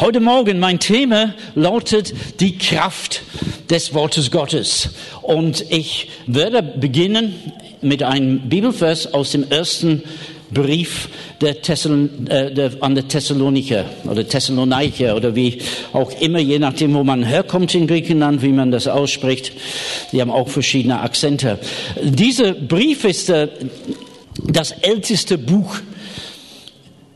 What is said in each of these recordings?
Heute Morgen mein Thema lautet die Kraft des Wortes Gottes. Und ich werde beginnen mit einem Bibelvers aus dem ersten Brief der Thessalon, äh, der, an der Thessaloniker oder Thessaloniker oder wie auch immer, je nachdem, wo man herkommt in Griechenland, wie man das ausspricht. Die haben auch verschiedene Akzente. Dieser Brief ist äh, das älteste Buch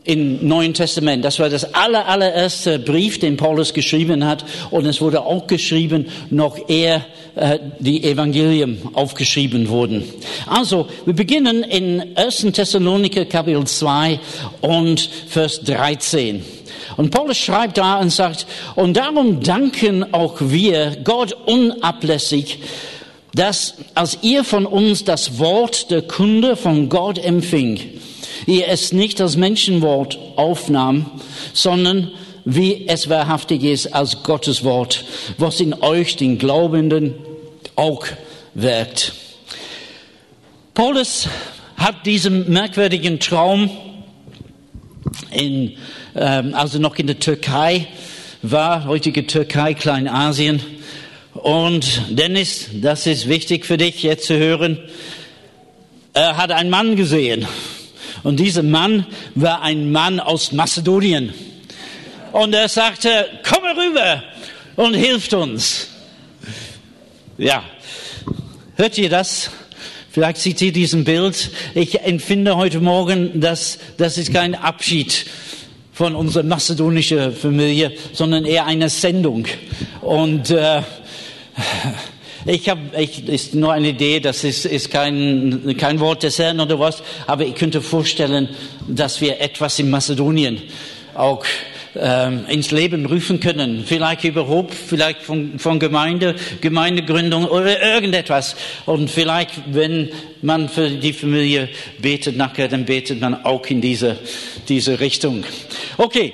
im Neuen Testament. Das war das aller, allererste Brief, den Paulus geschrieben hat. Und es wurde auch geschrieben, noch ehe äh, die Evangelien aufgeschrieben wurden. Also, wir beginnen in 1. Thessaloniker Kapitel 2 und Vers 13. Und Paulus schreibt da und sagt, und darum danken auch wir Gott unablässig, dass als ihr von uns das Wort der Kunde von Gott empfing, ihr es nicht als Menschenwort aufnahm, sondern wie es wahrhaftig ist als Gottes Wort, was in euch, den Glaubenden, auch wirkt. Paulus hat diesen merkwürdigen Traum in, ähm, also noch in der Türkei war, heutige Türkei, Kleinasien. Und Dennis, das ist wichtig für dich jetzt zu hören. Er hat einen Mann gesehen und dieser Mann war ein Mann aus Mazedonien. Und er sagte, komm rüber und hilft uns. Ja, hört ihr das? Vielleicht seht ihr diesen Bild. Ich empfinde heute Morgen, dass das ist kein Abschied von unserer mazedonischen Familie, sondern eher eine Sendung. Und äh, ich habe, ich, ist nur eine Idee, das ist, ist kein, kein Wort des Herrn oder was, aber ich könnte vorstellen, dass wir etwas in Mazedonien auch ähm, ins Leben rufen können. Vielleicht überhaupt, vielleicht von, von Gemeinde, Gemeindegründung oder irgendetwas. Und vielleicht, wenn man für die Familie betet nachher, dann betet man auch in diese, diese Richtung. Okay.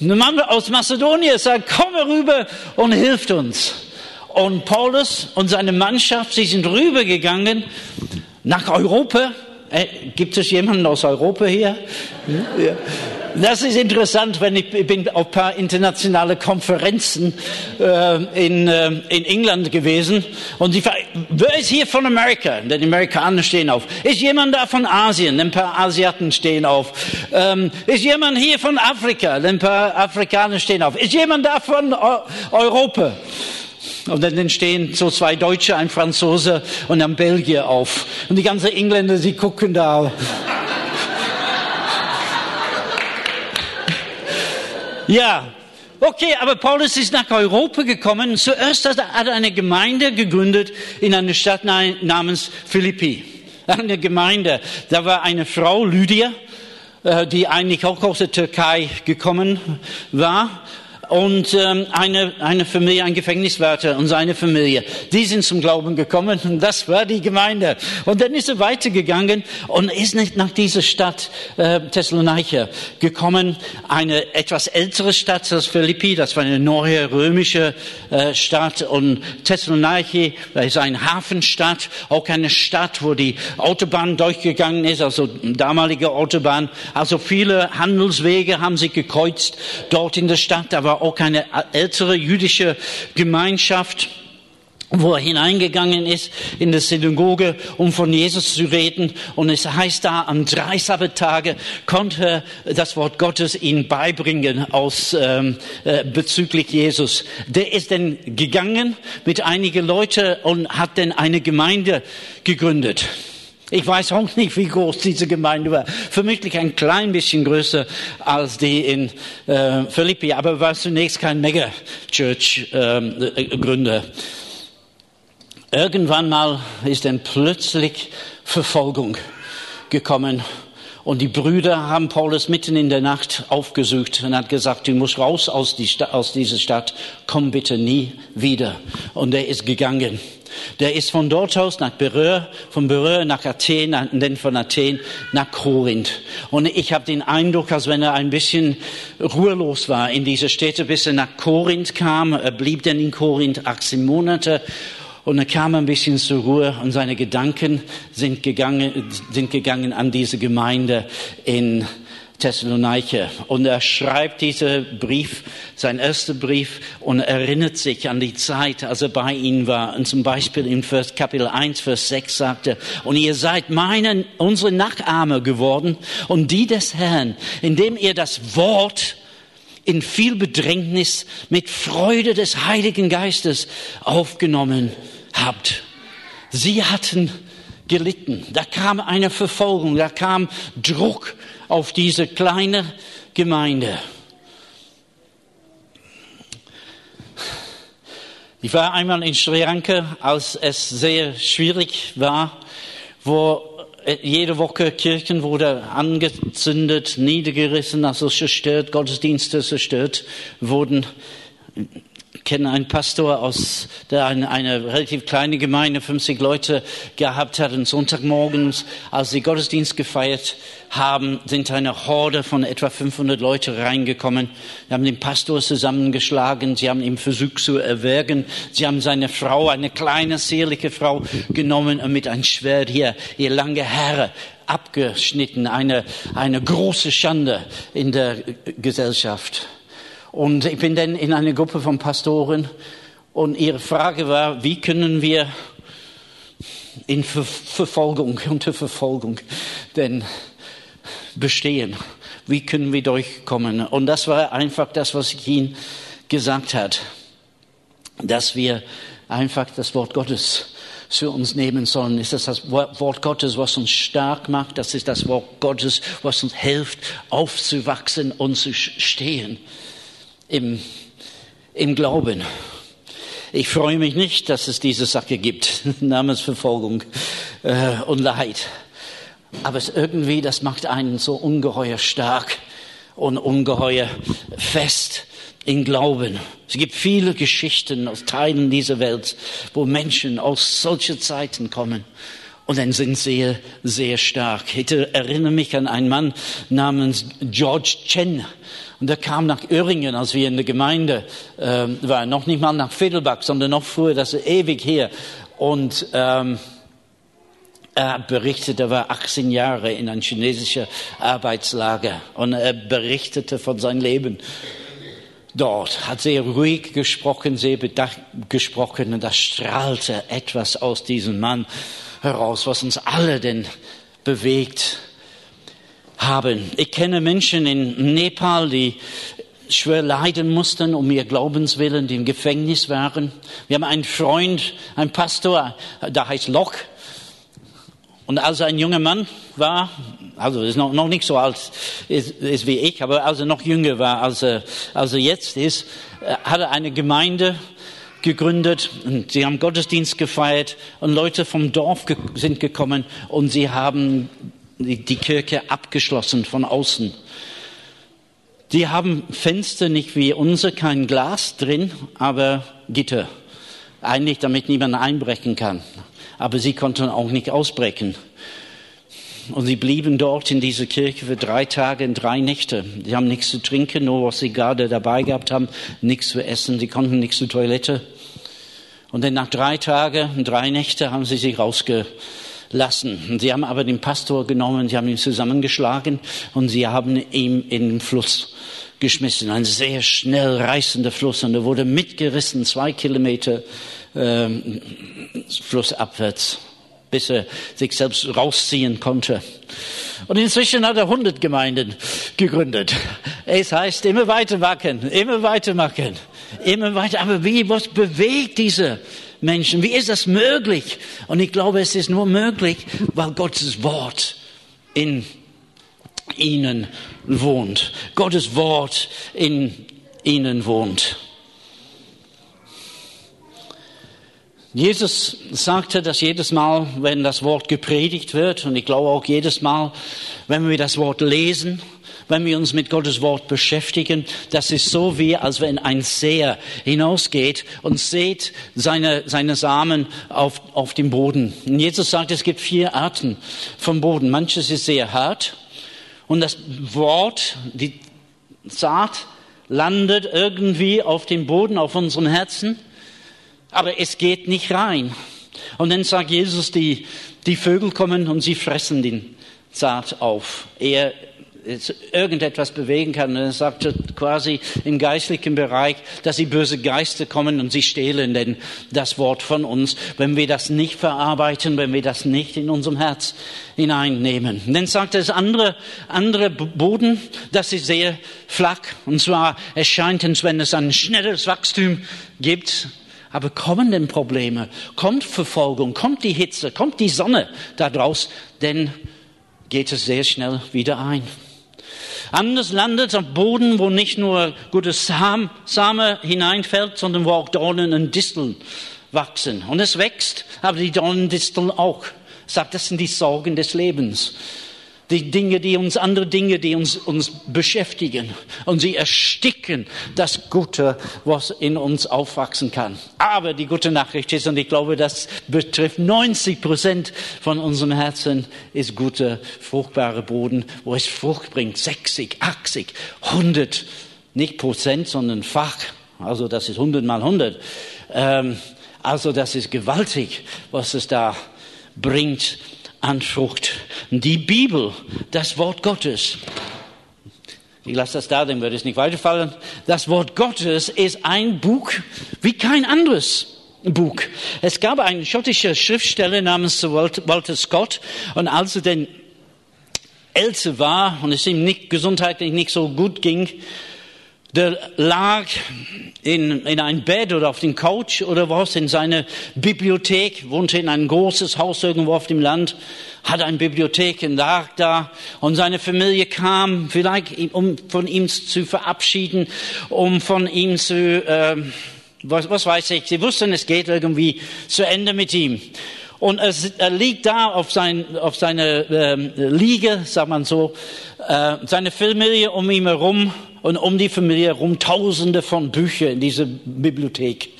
Ein Mann aus Mazedonien sagt, komm rüber und hilft uns. Und Paulus und seine Mannschaft, sie sind rübergegangen nach Europa. Äh, gibt es jemanden aus Europa hier? Ja. Das ist interessant, wenn ich, ich bin auf ein paar internationale Konferenzen äh, in, äh, in England gewesen und die wer ist hier von Amerika? Denn die Amerikaner stehen auf. Ist jemand da von Asien? Ein paar Asiaten stehen auf. Ähm, ist jemand hier von Afrika? Ein paar Afrikaner stehen auf. Ist jemand da von Europa? Und dann stehen so zwei Deutsche, ein Franzose und ein Belgier auf. Und die ganzen Engländer, sie gucken da. ja, okay, aber Paulus ist nach Europa gekommen. Zuerst hat er eine Gemeinde gegründet in einer Stadt namens Philippi. Eine Gemeinde. Da war eine Frau, Lydia, äh, die eigentlich auch aus der Türkei gekommen war und ähm, eine, eine Familie, ein Gefängniswärter und seine Familie, die sind zum Glauben gekommen und das war die Gemeinde. Und dann ist er weitergegangen und ist nicht nach dieser Stadt äh, Thessaloniki gekommen, eine etwas ältere Stadt als Philippi, das war eine neue römische äh, Stadt. Und Thessaloniki ist eine Hafenstadt, auch eine Stadt, wo die Autobahn durchgegangen ist, also damalige Autobahn, also viele Handelswege haben sich gekreuzt dort in der Stadt, da war auch eine ältere jüdische Gemeinschaft wo er hineingegangen ist in die Synagoge, um von Jesus zu reden. Und es heißt da, am drei Sabbatage konnte er das Wort Gottes ihn beibringen aus, ähm, äh, bezüglich Jesus. Der ist dann gegangen mit einigen Leuten und hat dann eine Gemeinde gegründet. Ich weiß auch nicht, wie groß diese Gemeinde war. Vermutlich ein klein bisschen größer als die in äh, Philippi, aber war zunächst kein Mega-Church-Gründer. Ähm, Irgendwann mal ist dann plötzlich Verfolgung gekommen und die Brüder haben Paulus mitten in der Nacht aufgesucht und hat gesagt, du musst raus aus, die aus dieser Stadt, komm bitte nie wieder. Und er ist gegangen. Der ist von dort aus nach Beröa, von Beröa nach Athen dann von Athen nach Korinth. Und ich habe den Eindruck, als wenn er ein bisschen ruhelos war in dieser Städte, bis er nach Korinth kam. Er blieb dann in Korinth 18 Monate. Und er kam ein bisschen zur Ruhe und seine Gedanken sind gegangen, sind gegangen an diese Gemeinde in Thessalonicher. Und er schreibt diesen Brief, sein erster Brief, und erinnert sich an die Zeit, als er bei ihnen war. Und zum Beispiel in Vers, Kapitel 1, Vers 6 sagte, und ihr seid meine, unsere Nachahmer geworden und die des Herrn, indem ihr das Wort in viel Bedrängnis mit Freude des Heiligen Geistes aufgenommen habt. Sie hatten gelitten. Da kam eine Verfolgung, da kam Druck auf diese kleine Gemeinde. Ich war einmal in Sri Lanka, als es sehr schwierig war, wo jede Woche Kirchen wurde angezündet, niedergerissen, also zerstört, Gottesdienste zerstört wurden kenne einen Pastor aus, der eine, eine relativ kleine Gemeinde, 50 Leute gehabt hat. Und Sonntagmorgens, als sie Gottesdienst gefeiert haben, sind eine Horde von etwa 500 Leute reingekommen. Sie haben den Pastor zusammengeschlagen. Sie haben ihn versucht zu erwürgen. Sie haben seine Frau, eine kleine, zierliche Frau, genommen und mit einem Schwert hier, ihr lange Haare abgeschnitten. Eine, eine große Schande in der Gesellschaft. Und ich bin dann in eine Gruppe von Pastoren und ihre Frage war, wie können wir in Ver Verfolgung, unter Verfolgung denn bestehen? Wie können wir durchkommen? Und das war einfach das, was ich ihnen gesagt hat, dass wir einfach das Wort Gottes für uns nehmen sollen. Ist das das Wort Gottes, was uns stark macht? Das ist das Wort Gottes, was uns hilft, aufzuwachsen und zu stehen im, im Glauben. Ich freue mich nicht, dass es diese Sache gibt, Namensverfolgung äh, und Leid. Aber es irgendwie, das macht einen so ungeheuer stark und ungeheuer fest im Glauben. Es gibt viele Geschichten aus Teilen dieser Welt, wo Menschen aus solchen Zeiten kommen und dann sind sie sehr stark. Ich erinnere mich an einen Mann namens George Chen. Und der kam nach Öhringen, als wir in der Gemeinde äh, waren. Noch nicht mal nach Fiddelbach, sondern noch früher, das ist ewig her. Und ähm, er berichtete, er war 18 Jahre in ein chinesischer Arbeitslager. Und er berichtete von seinem Leben dort, hat sehr ruhig gesprochen, sehr bedacht gesprochen. Und da strahlte etwas aus diesem Mann heraus, was uns alle denn bewegt haben. Ich kenne Menschen in Nepal, die schwer leiden mussten um ihr Glaubenswillen, die im Gefängnis waren. Wir haben einen Freund, einen Pastor, der heißt Locke. Und als er ein junger Mann war, also ist noch, noch nicht so alt ist, ist wie ich, aber als er noch jünger war, als er, als er jetzt ist, äh, hat er eine Gemeinde gegründet und sie haben Gottesdienst gefeiert und Leute vom Dorf ge sind gekommen und sie haben die Kirche abgeschlossen von außen. Die haben Fenster nicht wie unser, kein Glas drin, aber Gitter. Eigentlich, damit niemand einbrechen kann. Aber sie konnten auch nicht ausbrechen. Und sie blieben dort in dieser Kirche für drei Tage und drei Nächte. Sie haben nichts zu trinken, nur was sie gerade dabei gehabt haben, nichts zu essen. Sie konnten nichts zur Toilette. Und dann nach drei Tagen drei Nächte haben sie sich rausge lassen. Sie haben aber den Pastor genommen, sie haben ihn zusammengeschlagen und sie haben ihn in den Fluss geschmissen. Ein sehr schnell reißender Fluss und er wurde mitgerissen, zwei Kilometer äh, flussabwärts, bis er sich selbst rausziehen konnte. Und inzwischen hat er 100 Gemeinden gegründet. Es heißt, immer weiter wachsen, immer weiter machen, immer weiter. Aber wie, was bewegt diese Menschen. Wie ist das möglich? Und ich glaube, es ist nur möglich, weil Gottes Wort in ihnen wohnt. Gottes Wort in ihnen wohnt. Jesus sagte, dass jedes Mal, wenn das Wort gepredigt wird, und ich glaube auch jedes Mal, wenn wir das Wort lesen, wenn wir uns mit Gottes Wort beschäftigen, das ist so wie, als wenn ein Seher hinausgeht und sät seine, seine Samen auf, auf dem Boden. Und Jesus sagt, es gibt vier Arten vom Boden. Manches ist sehr hart und das Wort, die Saat, landet irgendwie auf dem Boden, auf unserem Herzen, aber es geht nicht rein. Und dann sagt Jesus, die, die Vögel kommen und sie fressen den Saat auf. Er irgendetwas bewegen kann. Er sagte quasi im geistlichen Bereich, dass die böse Geister kommen und sie stehlen denn das Wort von uns, wenn wir das nicht verarbeiten, wenn wir das nicht in unserem Herz hineinnehmen. Und dann sagt das andere, andere Boden, das ist sehr flach. Und zwar erscheint es, wenn es ein schnelles Wachstum gibt, aber kommen denn Probleme, kommt Verfolgung, kommt die Hitze, kommt die Sonne daraus, denn geht es sehr schnell wieder ein. Anders landet auf Boden, wo nicht nur gutes Sam, Same hineinfällt, sondern wo auch Dornen und Disteln wachsen. Und es wächst, aber die Dornen und Disteln auch. Sagt, das sind die Sorgen des Lebens die Dinge, die uns, andere Dinge, die uns, uns beschäftigen. Und sie ersticken das Gute, was in uns aufwachsen kann. Aber die gute Nachricht ist, und ich glaube, das betrifft 90 Prozent von unserem Herzen, ist guter, fruchtbarer Boden, wo es Frucht bringt. 60, 80, 100, nicht Prozent, sondern Fach. Also das ist 100 mal 100. Ähm, also das ist gewaltig, was es da bringt an Frucht. Die Bibel, das Wort Gottes. Ich lasse das da, dann würde es nicht weiterfallen. Das Wort Gottes ist ein Buch wie kein anderes. Buch. Es gab einen schottischen Schriftsteller namens Walter Scott und als er denn älter war und es ihm nicht gesundheitlich nicht so gut ging, der lag in, in ein Bett oder auf dem Couch oder was in seiner Bibliothek, wohnte in ein großes Haus irgendwo auf dem Land, hat eine Bibliothek und lag da. Und seine Familie kam vielleicht, um von ihm zu verabschieden, um von ihm zu, äh, was, was weiß ich, sie wussten, es geht irgendwie zu Ende mit ihm. Und es, er liegt da auf, sein, auf seiner ähm, Liege, sagt man so, äh, seine Familie um ihn herum und um die Familie herum Tausende von Büchern in dieser Bibliothek.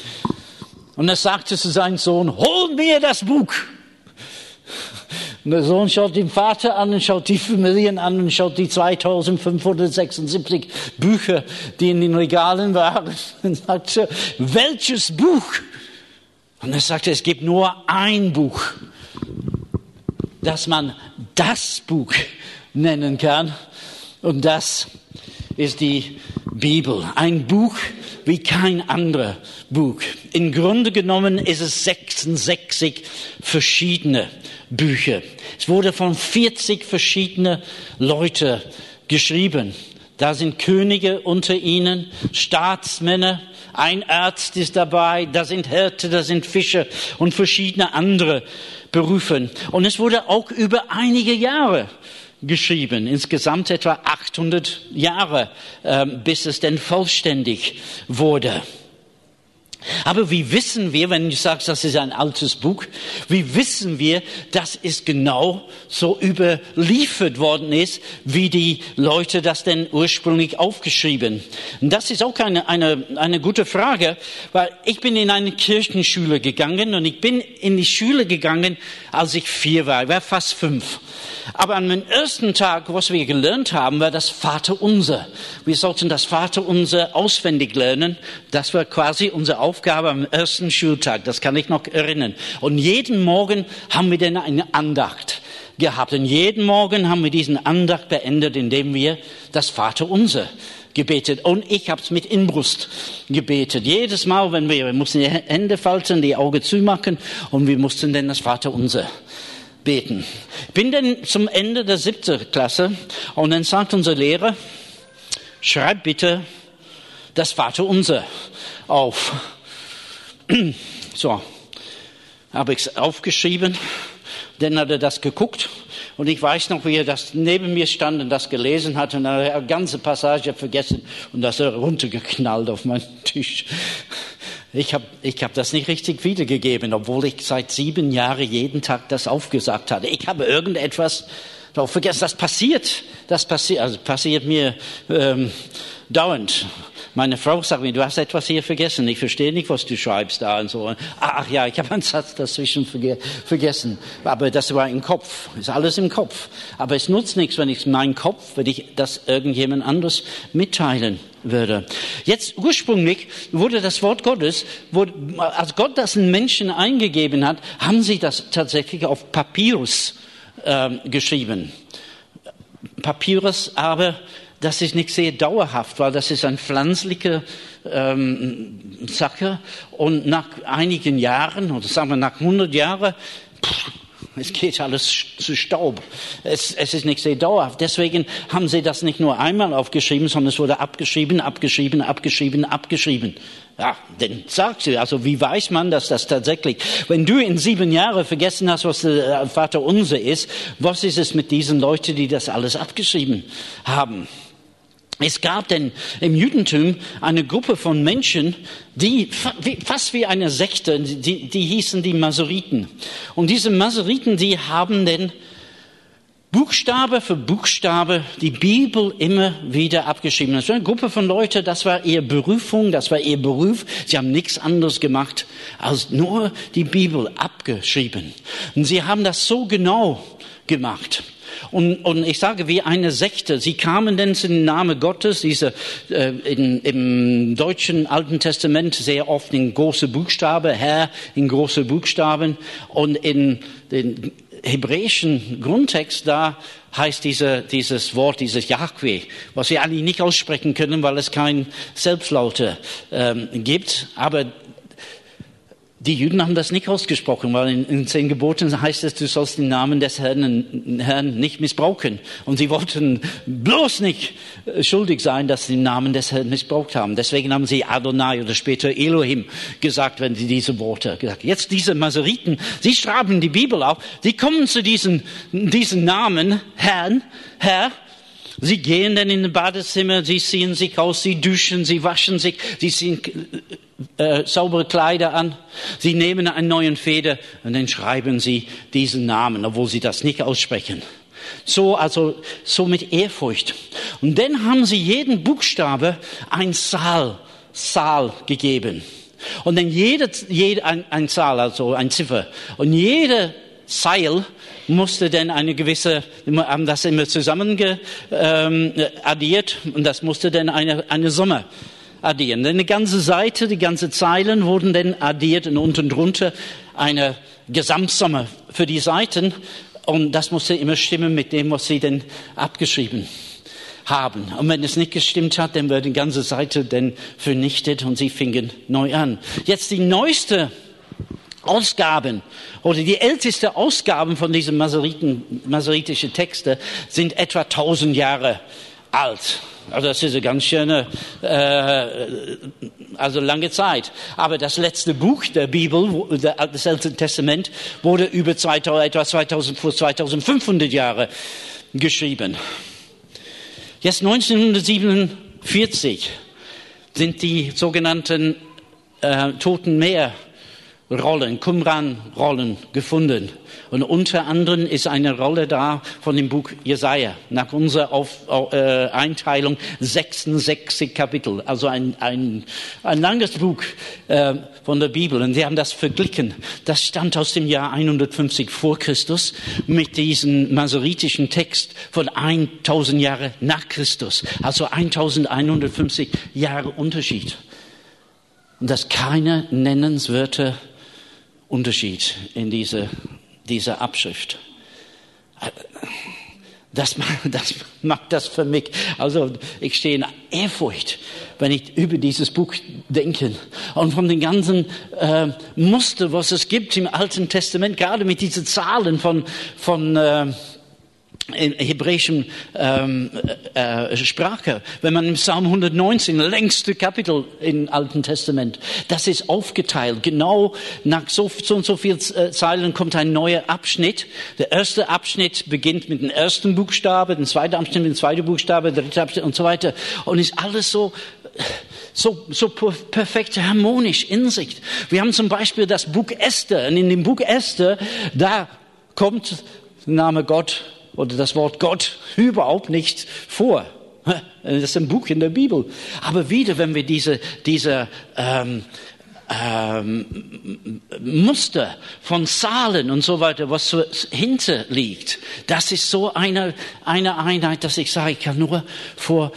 Und er sagte zu seinem Sohn, hol mir das Buch. Und der Sohn schaut den Vater an und schaut die Familien an und schaut die 2576 Bücher, die in den Regalen waren und sagte, welches Buch? Und er sagte, es gibt nur ein Buch, das man das Buch nennen kann. Und das ist die Bibel. Ein Buch wie kein anderer Buch. Im Grunde genommen ist es 66 verschiedene Bücher. Es wurde von 40 verschiedenen Leuten geschrieben. Da sind Könige unter ihnen, Staatsmänner, ein Arzt ist dabei, da sind Hirte, da sind Fischer und verschiedene andere Berufe. Und es wurde auch über einige Jahre geschrieben, insgesamt etwa 800 Jahre, äh, bis es denn vollständig wurde. Aber wie wissen wir, wenn du sagst, das ist ein altes Buch, wie wissen wir, dass es genau so überliefert worden ist, wie die Leute das denn ursprünglich aufgeschrieben? Und das ist auch eine, eine, eine gute Frage, weil ich bin in eine Kirchenschule gegangen und ich bin in die Schule gegangen, als ich vier war. Ich war fast fünf. Aber an dem ersten Tag, was wir gelernt haben, war das Vaterunser. Wir sollten das Vaterunser auswendig lernen. Das war quasi unsere Aufgabe am ersten Schultag. Das kann ich noch erinnern. Und jeden Morgen haben wir dann eine Andacht gehabt. Und jeden Morgen haben wir diesen Andacht beendet, indem wir das Vaterunser gebetet. Und ich habe es mit Inbrust gebetet. Jedes Mal, wenn wir, wir mussten die Hände falten, die Augen zumachen und wir mussten dann das Vaterunser beten. Bin dann zum Ende der siebten Klasse und dann sagt unser Lehrer, schreib bitte das Vaterunser auf. So, habe ich es aufgeschrieben, dann hat er das geguckt und ich weiß noch, wie er das neben mir stand und das gelesen hat und dann hat er eine ganze Passage vergessen und das er runtergeknallt auf meinen Tisch. Ich habe ich hab das nicht richtig wiedergegeben, obwohl ich seit sieben Jahren jeden Tag das aufgesagt hatte. Ich habe irgendetwas darauf vergessen. Das passiert, das passiert, also passiert mir ähm, dauernd. Meine Frau sagt mir, du hast etwas hier vergessen. Ich verstehe nicht, was du schreibst da und so. Ach ja, ich habe einen Satz dazwischen verge vergessen. Aber das war im Kopf. Ist alles im Kopf. Aber es nutzt nichts, wenn ich meinen Kopf, wenn ich das irgendjemand anderes mitteilen würde. Jetzt ursprünglich wurde das Wort Gottes, wurde, als Gott das in Menschen eingegeben hat, haben sie das tatsächlich auf Papyrus äh, geschrieben. Papyrus, aber das ist nicht sehr dauerhaft, weil das ist eine pflanzliche ähm, Sache. Und nach einigen Jahren, oder sagen wir nach 100 Jahren, es geht alles zu Staub. Es, es ist nicht sehr dauerhaft. Deswegen haben sie das nicht nur einmal aufgeschrieben, sondern es wurde abgeschrieben, abgeschrieben, abgeschrieben, abgeschrieben. Ja, denn sagst du, also wie weiß man, dass das tatsächlich, wenn du in sieben Jahren vergessen hast, was der Vater unser ist, was ist es mit diesen Leuten, die das alles abgeschrieben haben? Es gab denn im Judentum eine Gruppe von Menschen, die fast wie eine Sekte, die, die hießen die Masoriten. Und diese Masoriten, die haben denn Buchstabe für Buchstabe die Bibel immer wieder abgeschrieben. Das war eine Gruppe von Leuten, das war ihre Berufung, das war ihr Beruf. Sie haben nichts anderes gemacht, als nur die Bibel abgeschrieben. Und sie haben das so genau gemacht. Und, und ich sage wie eine Sekte. Sie kamen denn zum Namen Gottes, diese äh, in, im deutschen Alten Testament sehr oft in große Buchstaben, Herr in große Buchstaben und in den hebräischen Grundtext da heißt diese, dieses Wort, dieses Yahweh, was wir eigentlich nicht aussprechen können, weil es kein Selbstlaute ähm, gibt. Aber die Juden haben das nicht ausgesprochen, weil in, in zehn Geboten heißt es, du sollst den Namen des Herrn, Herrn nicht missbrauchen. Und sie wollten bloß nicht schuldig sein, dass sie den Namen des Herrn missbraucht haben. Deswegen haben sie Adonai oder später Elohim gesagt, wenn sie diese Worte gesagt. Jetzt diese Maseriten, sie schreiben die Bibel auf, sie kommen zu diesen, diesen Namen Herrn, Herr, Sie gehen dann in ein Badezimmer, sie ziehen sich aus, sie duschen, sie waschen sich, sie ziehen äh, saubere Kleider an. Sie nehmen einen neuen Feder und dann schreiben sie diesen Namen, obwohl sie das nicht aussprechen. So, also, so mit Ehrfurcht. Und dann haben sie jeden Buchstabe ein Saal, Saal gegeben. Und dann jede, jede ein, ein Zahl, also ein Ziffer. Und jede Seil musste dann eine gewisse, haben das immer zusammen ähm, addiert und das musste dann eine, eine Summe addieren. Denn die ganze Seite, die ganze Zeilen wurden dann addiert und unten drunter eine Gesamtsumme für die Seiten und das musste immer stimmen mit dem, was sie denn abgeschrieben haben. Und wenn es nicht gestimmt hat, dann wird die ganze Seite dann vernichtet und sie fingen neu an. Jetzt die neueste Ausgaben oder die älteste Ausgaben von diesen masoritischen Texte sind etwa 1000 Jahre alt. Also das ist eine ganz schöne, äh, also lange Zeit. Aber das letzte Buch der Bibel, das Alte Testament, wurde über 2000, etwa 2000, vor 2500 Jahre geschrieben. Jetzt 1947 sind die sogenannten äh, Toten Meer Rollen, Qumran-Rollen gefunden. Und unter anderem ist eine Rolle da von dem Buch Jesaja. Nach unserer Auf, äh, Einteilung 66 Kapitel. Also ein, ein, ein langes Buch äh, von der Bibel. Und sie haben das verglichen. Das stammt aus dem Jahr 150 vor Christus mit diesem masoritischen Text von 1000 Jahre nach Christus. Also 1150 Jahre Unterschied. Und das keine nennenswerte Unterschied in diese, dieser Abschrift. Das, das macht das für mich. Also ich stehe in Ehrfurcht, wenn ich über dieses Buch denke und von den ganzen äh, Muster, was es gibt im Alten Testament, gerade mit diesen Zahlen von von äh, in hebräischen ähm, äh, äh, Sprache. Wenn man im Psalm 119, längste Kapitel im Alten Testament, das ist aufgeteilt. Genau nach so, so und so viel äh, Zeilen kommt ein neuer Abschnitt. Der erste Abschnitt beginnt mit dem ersten Buchstabe, der zweite Abschnitt mit dem zweiten Buchstabe, der dritte Abschnitt und so weiter. Und ist alles so so, so perfekt harmonisch in sich. Wir haben zum Beispiel das Buch Esther. Und in dem Buch Esther, da kommt der Name Gott oder das Wort Gott überhaupt nicht vor. Das ist ein Buch in der Bibel. Aber wieder, wenn wir diese, diese ähm, ähm, Muster von Zahlen und so weiter, was so hinter liegt, das ist so eine, eine Einheit, dass ich sage, ich kann nur vor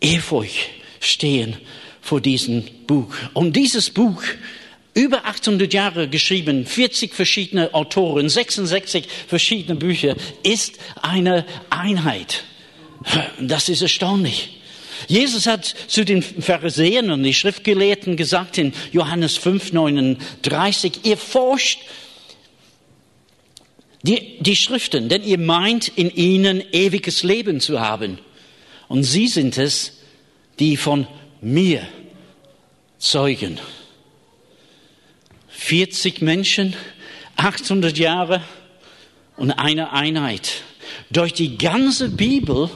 Ehrfurcht stehen vor diesem Buch. Und dieses Buch Über 800 Jahre geschrieben, 40 verschiedene Autoren, 66 verschiedene Bücher, ist eine Einheit. Das ist erstaunlich. Jesus hat zu den Pharisäern und die Schriftgelehrten gesagt in Johannes 5, 39, ihr forscht die, die Schriften, denn ihr meint in ihnen ewiges Leben zu haben. Und sie sind es, die von mir zeugen. 40 Menschen, 800 Jahre und eine Einheit. Durch die ganze Bibel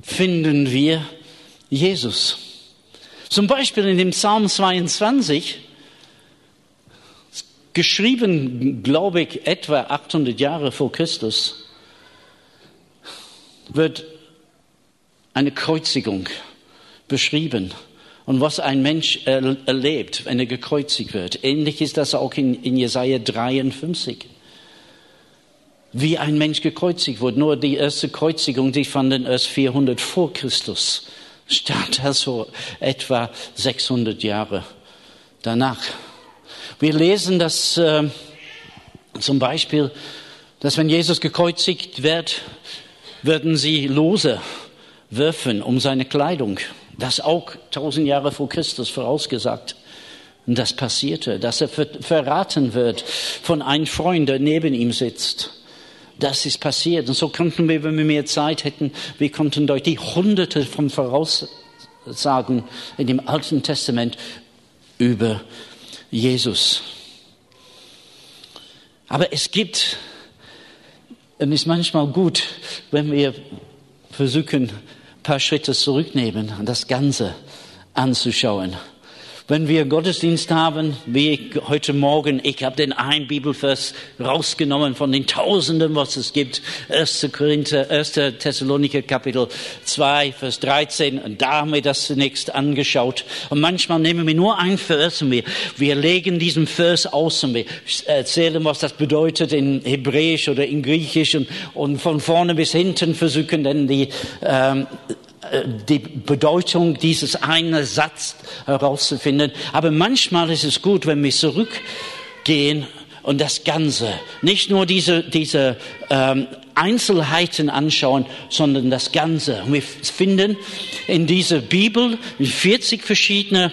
finden wir Jesus. Zum Beispiel in dem Psalm 22, geschrieben, glaube ich, etwa 800 Jahre vor Christus, wird eine Kreuzigung beschrieben und was ein Mensch erlebt, wenn er gekreuzigt wird. Ähnlich ist das auch in, in Jesaja 53. Wie ein Mensch gekreuzigt wurde. Nur die erste Kreuzigung, die fanden erst 400 vor Christus statt, also etwa 600 Jahre danach. Wir lesen das äh, zum Beispiel, dass wenn Jesus gekreuzigt wird, werden sie Lose werfen um seine Kleidung. Das auch tausend Jahre vor Christus vorausgesagt. Und das passierte, dass er verraten wird von einem Freund, der neben ihm sitzt. Das ist passiert. Und so konnten wir, wenn wir mehr Zeit hätten, wir konnten durch die Hunderte von Voraussagen in dem Alten Testament über Jesus. Aber es gibt, es ist manchmal gut, wenn wir versuchen, paar Schritte zurücknehmen und das Ganze anzuschauen. Wenn wir Gottesdienst haben, wie heute Morgen, ich habe den einen Bibelvers rausgenommen von den Tausenden, was es gibt. 1. Korinther, 1. Thessaloniker Kapitel 2, Vers 13. Und da haben wir das zunächst angeschaut. Und manchmal nehmen wir nur einen Vers und wir, wir legen diesen Vers aus und wir erzählen, was das bedeutet in Hebräisch oder in Griechisch und, und von vorne bis hinten versuchen dann die ähm, äh, die Bedeutung dieses einen Satz herauszufinden. Aber manchmal ist es gut, wenn wir zurückgehen und das Ganze, nicht nur diese, diese ähm, Einzelheiten anschauen, sondern das Ganze. Wir finden in dieser Bibel 40 verschiedene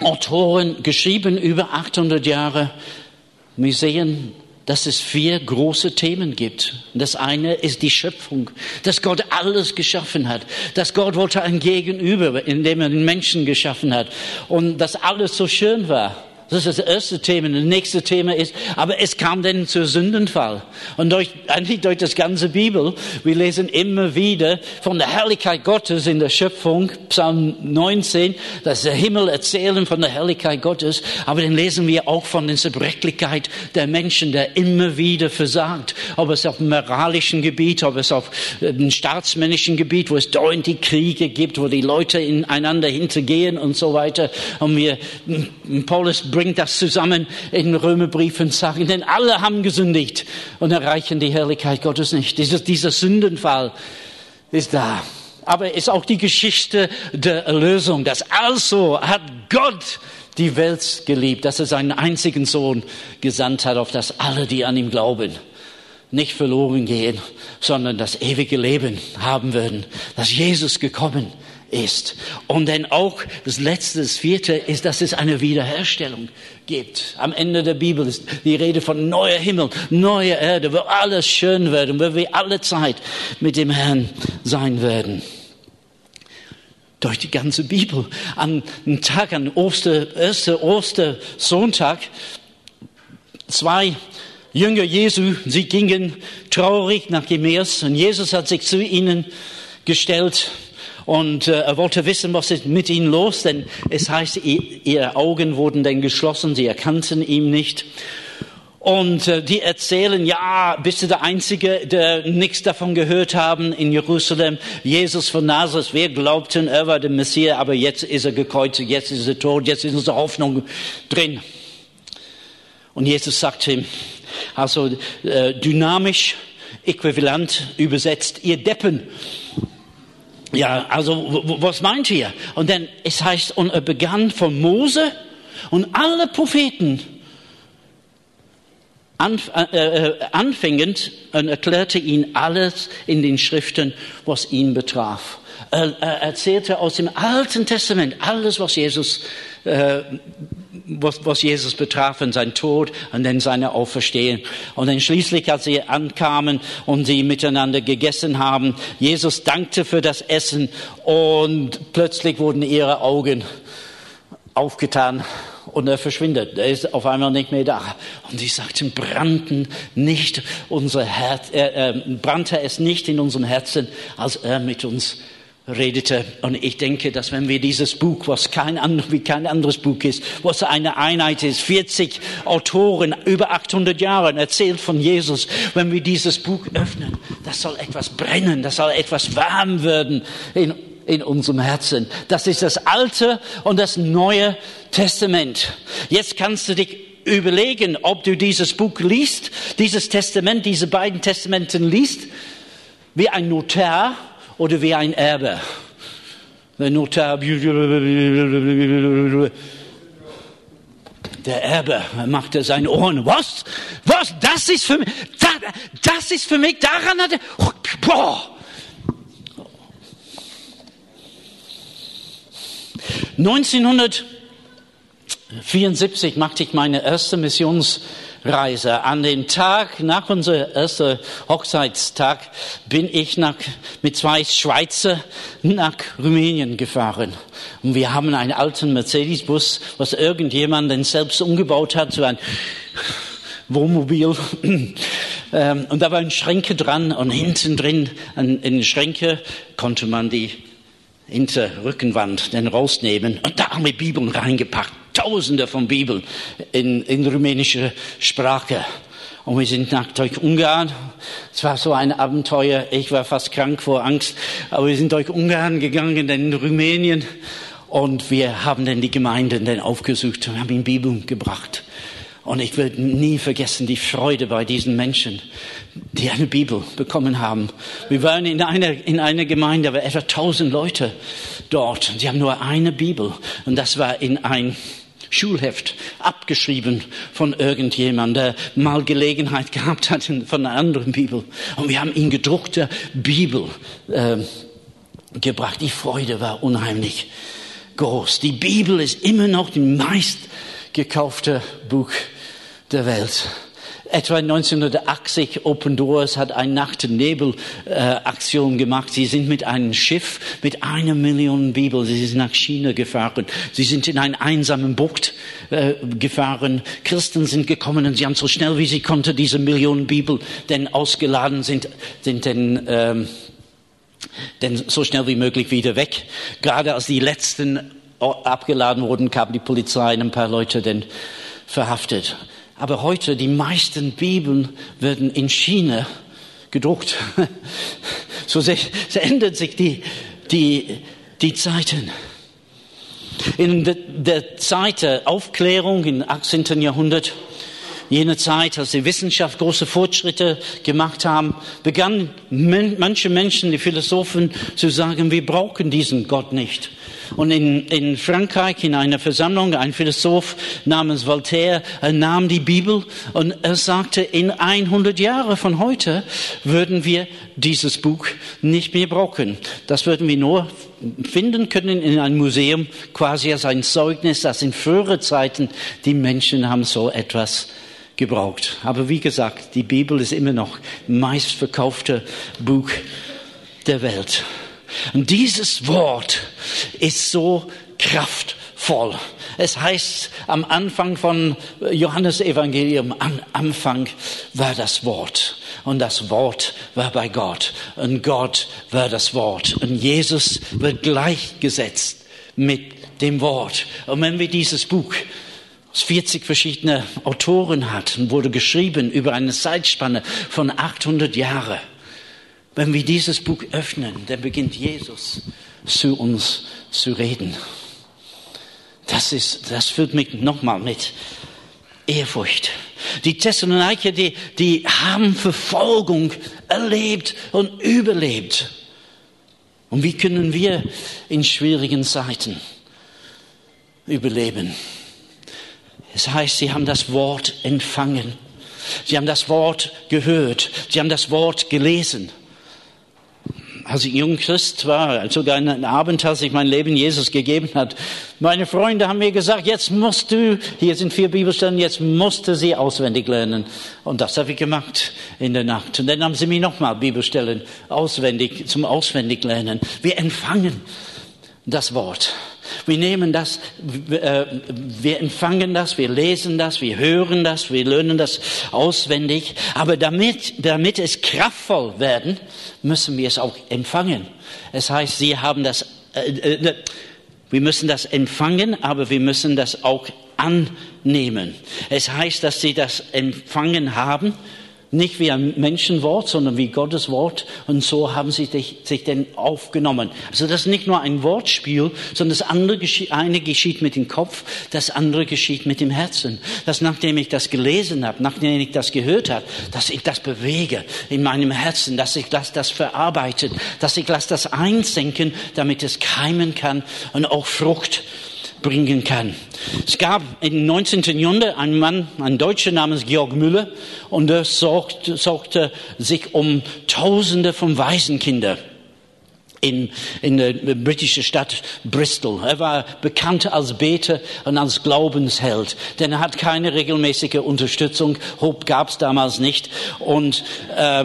Autoren geschrieben über 800 Jahre. Wir sehen dass es vier große Themen gibt. Das eine ist die Schöpfung, dass Gott alles geschaffen hat, dass Gott wollte ein Gegenüber, indem er den Menschen geschaffen hat und dass alles so schön war. Das ist das erste Thema. Das nächste Thema ist, aber es kam dann zur Sündenfall. Und durch, eigentlich durch das ganze Bibel, wir lesen immer wieder von der Herrlichkeit Gottes in der Schöpfung, Psalm 19, dass der Himmel erzählen von der Herrlichkeit Gottes, aber dann lesen wir auch von der Zerbrechlichkeit der Menschen, der immer wieder versagt. Ob es auf moralischen Gebiet, ob es auf dem staatsmännischen Gebiet, wo es dauernd Kriege gibt, wo die Leute ineinander hintergehen und so weiter. Und wir, Paulus bringt das zusammen in Römerbrief und sagt, denn alle haben gesündigt und erreichen die Herrlichkeit Gottes nicht. Dieser, dieser Sündenfall ist da. Aber ist auch die Geschichte der Erlösung. Das also hat Gott die Welt geliebt, dass er seinen einzigen Sohn gesandt hat, auf das alle, die an ihm glauben, nicht verloren gehen, sondern das ewige Leben haben würden, dass Jesus gekommen ist. Und dann auch das letzte, das vierte ist, dass es eine Wiederherstellung gibt. Am Ende der Bibel ist die Rede von neuer Himmel, neuer Erde, wo alles schön wird und wo wir alle Zeit mit dem Herrn sein werden. Durch die ganze Bibel. An einem Tag, an Oster, erster Ostersonntag, zwei Jünger Jesu, sie gingen traurig nach Emmaus und Jesus hat sich zu ihnen gestellt und äh, er wollte wissen, was ist mit ihnen los, denn es heißt, ihre Augen wurden dann geschlossen, sie erkannten ihn nicht. Und äh, die erzählen, ja, bist du der Einzige, der nichts davon gehört haben in Jerusalem. Jesus von Nazareth, wir glaubten, er war der Messias, aber jetzt ist er gekreuzigt, jetzt ist er tot, jetzt ist unsere Hoffnung drin. Und Jesus sagt ihm, also äh, dynamisch, äquivalent übersetzt, ihr Deppen. Ja, also was meint ihr? Und dann, es heißt, und er begann von Mose Und alle Propheten anf äh, äh, anfängend und erklärte ihn alles in den Schriften, was ihn betraf. Er, er erzählte aus dem Alten Testament alles, was Jesus, äh, was, was Jesus betraf und sein Tod und dann seine Auferstehung. Und dann schließlich, als sie ankamen und sie miteinander gegessen haben, Jesus dankte für das Essen und plötzlich wurden ihre Augen aufgetan und er verschwindet. Er ist auf einmal nicht mehr da. Und sie sagten, brannten nicht unser Herz, äh, äh, brannte es nicht in unserem Herzen, als er mit uns redete. Und ich denke, dass wenn wir dieses Buch, was kein wie kein anderes Buch ist, was eine Einheit ist, 40 Autoren, über 800 Jahre erzählt von Jesus, wenn wir dieses Buch öffnen, das soll etwas brennen, das soll etwas warm werden in in unserem Herzen. Das ist das Alte und das Neue Testament. Jetzt kannst du dich überlegen, ob du dieses Buch liest, dieses Testament, diese beiden Testamenten liest, wie ein Notar oder wie ein Erbe. Der Notar, der Erbe machte seine Ohren. Was? Was? Das ist für mich, das, das ist für mich, daran hat er, boah. 1974 machte ich meine erste Missionsreise. An dem Tag nach unserem ersten Hochzeitstag bin ich nach, mit zwei Schweizer nach Rumänien gefahren. Und wir haben einen alten Mercedes-Bus, was irgendjemand denn selbst umgebaut hat, so ein Wohnmobil. Ähm, und da waren Schränke dran und hinten drin in den Schränke konnte man die hinter Rückenwand den rausnehmen und da haben wir Bibeln reingepackt. Tausende von Bibeln in, in rumänischer Sprache. Und wir sind nach durch Ungarn. Es war so ein Abenteuer. Ich war fast krank vor Angst. Aber wir sind durch Ungarn gegangen, dann in Rumänien. Und wir haben dann die Gemeinden dann aufgesucht und haben ihnen Bibeln gebracht. Und ich werde nie vergessen die Freude bei diesen Menschen, die eine Bibel bekommen haben. Wir waren in einer, in einer Gemeinde, waren etwa tausend Leute dort. Und sie haben nur eine Bibel. Und das war in ein Schulheft abgeschrieben von irgendjemand, der mal Gelegenheit gehabt hat von einer anderen Bibel. Und wir haben ihnen gedruckte Bibel äh, gebracht. Die Freude war unheimlich groß. Die Bibel ist immer noch die meistgekaufte Buch der Welt. Etwa 1980 Open Doors hat eine Nacht-Nebel-Aktion äh, gemacht. Sie sind mit einem Schiff mit einer Million Bibel, sie sind nach China gefahren. Sie sind in einen einsamen Bucht äh, gefahren. Christen sind gekommen und sie haben so schnell wie sie konnten diese Millionen Bibel denn ausgeladen sind, sind denn, ähm, denn so schnell wie möglich wieder weg. Gerade als die letzten abgeladen wurden, kam die Polizei und ein paar Leute denn verhaftet. Aber heute, die meisten Bibeln werden in China gedruckt. So se ändert sich die, die, die Zeiten. In der, der Zeit der Aufklärung im 18. Jahrhundert, jene Zeit, als die Wissenschaft große Fortschritte gemacht haben, begannen manche Menschen, die Philosophen, zu sagen, wir brauchen diesen Gott nicht. Und in, in Frankreich, in einer Versammlung, ein Philosoph namens Voltaire er nahm die Bibel und er sagte, in 100 Jahren von heute würden wir dieses Buch nicht mehr brauchen. Das würden wir nur finden können in einem Museum, quasi als ein Zeugnis, dass in früheren Zeiten die Menschen haben so etwas gebraucht. Aber wie gesagt, die Bibel ist immer noch meistverkaufte Buch der Welt. Und dieses Wort ist so kraftvoll. Es heißt am Anfang von Johannes Evangelium, am Anfang war das Wort. Und das Wort war bei Gott. Und Gott war das Wort. Und Jesus wird gleichgesetzt mit dem Wort. Und wenn wir dieses Buch aus 40 verschiedene Autoren hat und wurde geschrieben über eine Zeitspanne von 800 Jahren, wenn wir dieses Buch öffnen, dann beginnt Jesus zu uns zu reden. Das ist, das führt mich nochmal mit Ehrfurcht. Die Thessaloniker, die, die haben Verfolgung erlebt und überlebt. Und wie können wir in schwierigen Zeiten überleben? Es heißt, sie haben das Wort empfangen. Sie haben das Wort gehört. Sie haben das Wort gelesen als ich jung Christ war, sogar einen Abend, als ich mein Leben Jesus gegeben hat, meine Freunde haben mir gesagt, jetzt musst du, hier sind vier Bibelstellen, jetzt musst du sie auswendig lernen. Und das habe ich gemacht in der Nacht. Und dann haben sie mir nochmal Bibelstellen auswendig, zum Auswendiglernen. Wir empfangen das Wort. Wir nehmen das, äh, wir empfangen das, wir lesen das, wir hören das, wir lernen das auswendig. Aber damit, damit es kraftvoll werden, müssen wir es auch empfangen. Es heißt, sie haben das, äh, äh, wir müssen das empfangen, aber wir müssen das auch annehmen. Es heißt, dass sie das empfangen haben nicht wie ein Menschenwort, sondern wie Gottes Wort. Und so haben sie sich denn aufgenommen. Also das ist nicht nur ein Wortspiel, sondern das andere eine geschieht mit dem Kopf, das andere geschieht mit dem Herzen. Dass nachdem ich das gelesen habe, nachdem ich das gehört habe, dass ich das bewege in meinem Herzen, dass ich das, das verarbeitet, dass ich lasse das einsenken, damit es keimen kann und auch Frucht bringen kann. Es gab im 19. Jahrhundert einen Mann, ein Deutscher namens Georg Müller, und er sorgte, sorgte sich um Tausende von Waisenkinder in, in der britischen Stadt Bristol. Er war bekannt als Beter und als Glaubensheld, denn er hat keine regelmäßige Unterstützung. Hope gab es damals nicht. Und äh,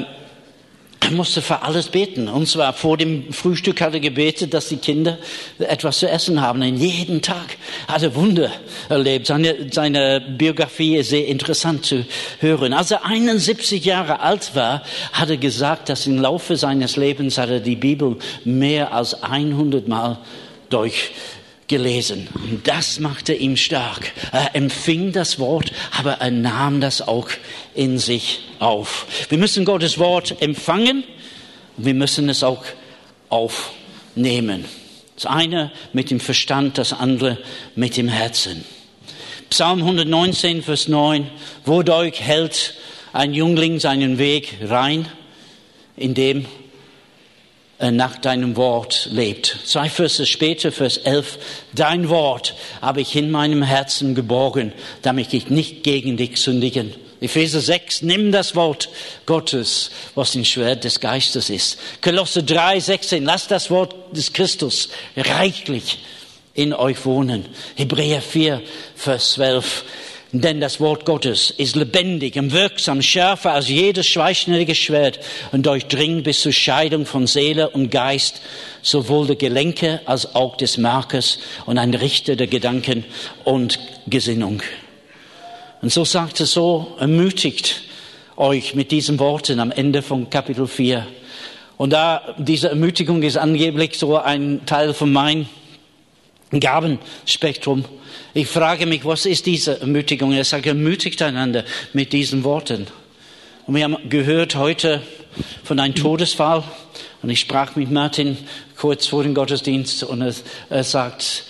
musste für alles beten. Und zwar vor dem Frühstück hat er gebetet, dass die Kinder etwas zu essen haben. Und jeden Tag hat er Wunder erlebt. Seine, seine Biografie ist sehr interessant zu hören. Als er 71 Jahre alt war, hat er gesagt, dass im Laufe seines Lebens hat er die Bibel mehr als 100 Mal durch gelesen. Und das machte ihn stark. Er empfing das Wort, aber er nahm das auch in sich auf. Wir müssen Gottes Wort empfangen wir müssen es auch aufnehmen. Das eine mit dem Verstand, das andere mit dem Herzen. Psalm 119, Vers 9. Wodurch hält ein Jüngling seinen Weg rein? Indem nach deinem Wort lebt. Zwei Verse später, Vers 11, dein Wort habe ich in meinem Herzen geborgen, damit ich nicht gegen dich sündigen. Epheser 6, nimm das Wort Gottes, was ein Schwert des Geistes ist. Kolosse 3, 16, lass das Wort des Christus reichlich in euch wohnen. Hebräer 4, Vers 12, denn das Wort Gottes ist lebendig und wirksam, schärfer als jedes zweischneidige Schwert und durchdringt bis zur Scheidung von Seele und Geist, sowohl der Gelenke als auch des Markes und ein Richter der Gedanken und Gesinnung. Und so sagt er so, ermutigt euch mit diesen Worten am Ende von Kapitel 4. Und da diese Ermutigung ist angeblich so ein Teil von meinem Gabenspektrum. Ich frage mich, was ist diese Ermutigung? Er sagt, ermutigt einander mit diesen Worten. Und wir haben gehört heute von einem Todesfall. Und ich sprach mit Martin kurz vor dem Gottesdienst und er, er sagt,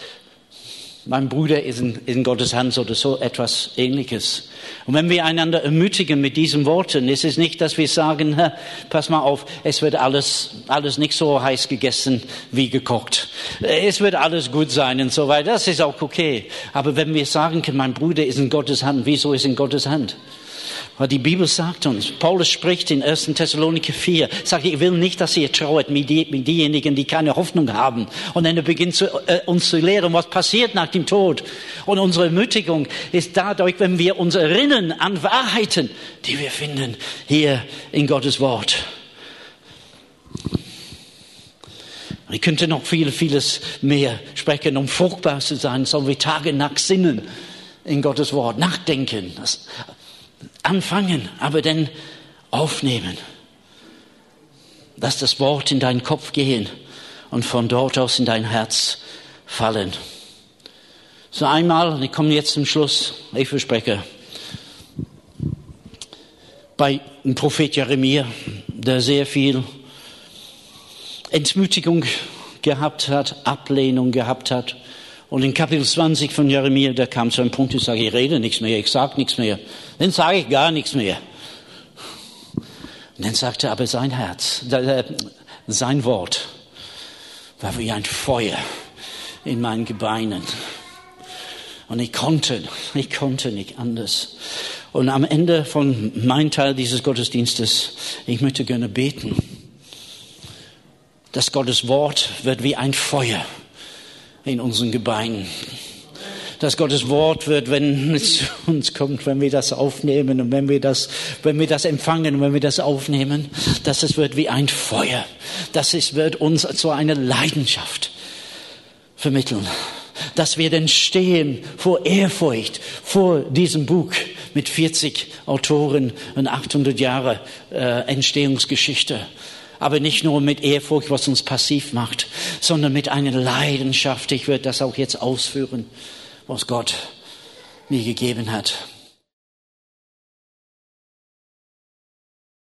mein Bruder ist in, in, Gottes Hand oder so etwas ähnliches. Und wenn wir einander ermutigen mit diesen Worten, ist es nicht, dass wir sagen, pass mal auf, es wird alles, alles nicht so heiß gegessen wie gekocht. Es wird alles gut sein und so weiter. Das ist auch okay. Aber wenn wir sagen können, mein Bruder ist in Gottes Hand, wieso ist in Gottes Hand? Weil die Bibel sagt uns, Paulus spricht in 1. Thessaloniker 4, sagt, ich will nicht, dass ihr trauert mit, die, mit diejenigen, die keine Hoffnung haben. Und dann beginnt zu, äh, uns zu lehren, was passiert nach dem Tod. Und unsere Ermutigung ist dadurch, wenn wir uns erinnern an Wahrheiten, die wir finden hier in Gottes Wort. Ich könnte noch viel, vieles mehr sprechen, um fruchtbar zu sein, sollen wir Tage nach Sinnen in Gottes Wort, nachdenken. Anfangen, aber dann aufnehmen. Lass das Wort in deinen Kopf gehen und von dort aus in dein Herz fallen. So einmal, ich komme jetzt zum Schluss, ich verspreche, bei dem Prophet Jeremia, der sehr viel Entmutigung gehabt hat, Ablehnung gehabt hat. Und in Kapitel 20 von Jeremia, da kam zu einem Punkt, ich sage, ich rede nichts mehr, ich sage nichts mehr. Dann sage ich gar nichts mehr. Und dann sagte er, aber sein Herz, sein Wort war wie ein Feuer in meinen Gebeinen. Und ich konnte, ich konnte nicht anders. Und am Ende von meinem Teil dieses Gottesdienstes, ich möchte gerne beten, dass Gottes Wort wird wie ein Feuer in unseren Gebeinen. Dass Gottes Wort wird, wenn es zu uns kommt, wenn wir das aufnehmen und wenn wir das, wenn wir das empfangen und wenn wir das aufnehmen, dass es wird wie ein Feuer, dass es wird uns zu einer Leidenschaft vermitteln, dass wir denn stehen vor Ehrfurcht vor diesem Buch mit 40 Autoren und 800 Jahre äh, Entstehungsgeschichte aber nicht nur mit Ehrfurcht, was uns passiv macht, sondern mit einer Leidenschaft. Ich werde das auch jetzt ausführen was Gott mir gegeben hat.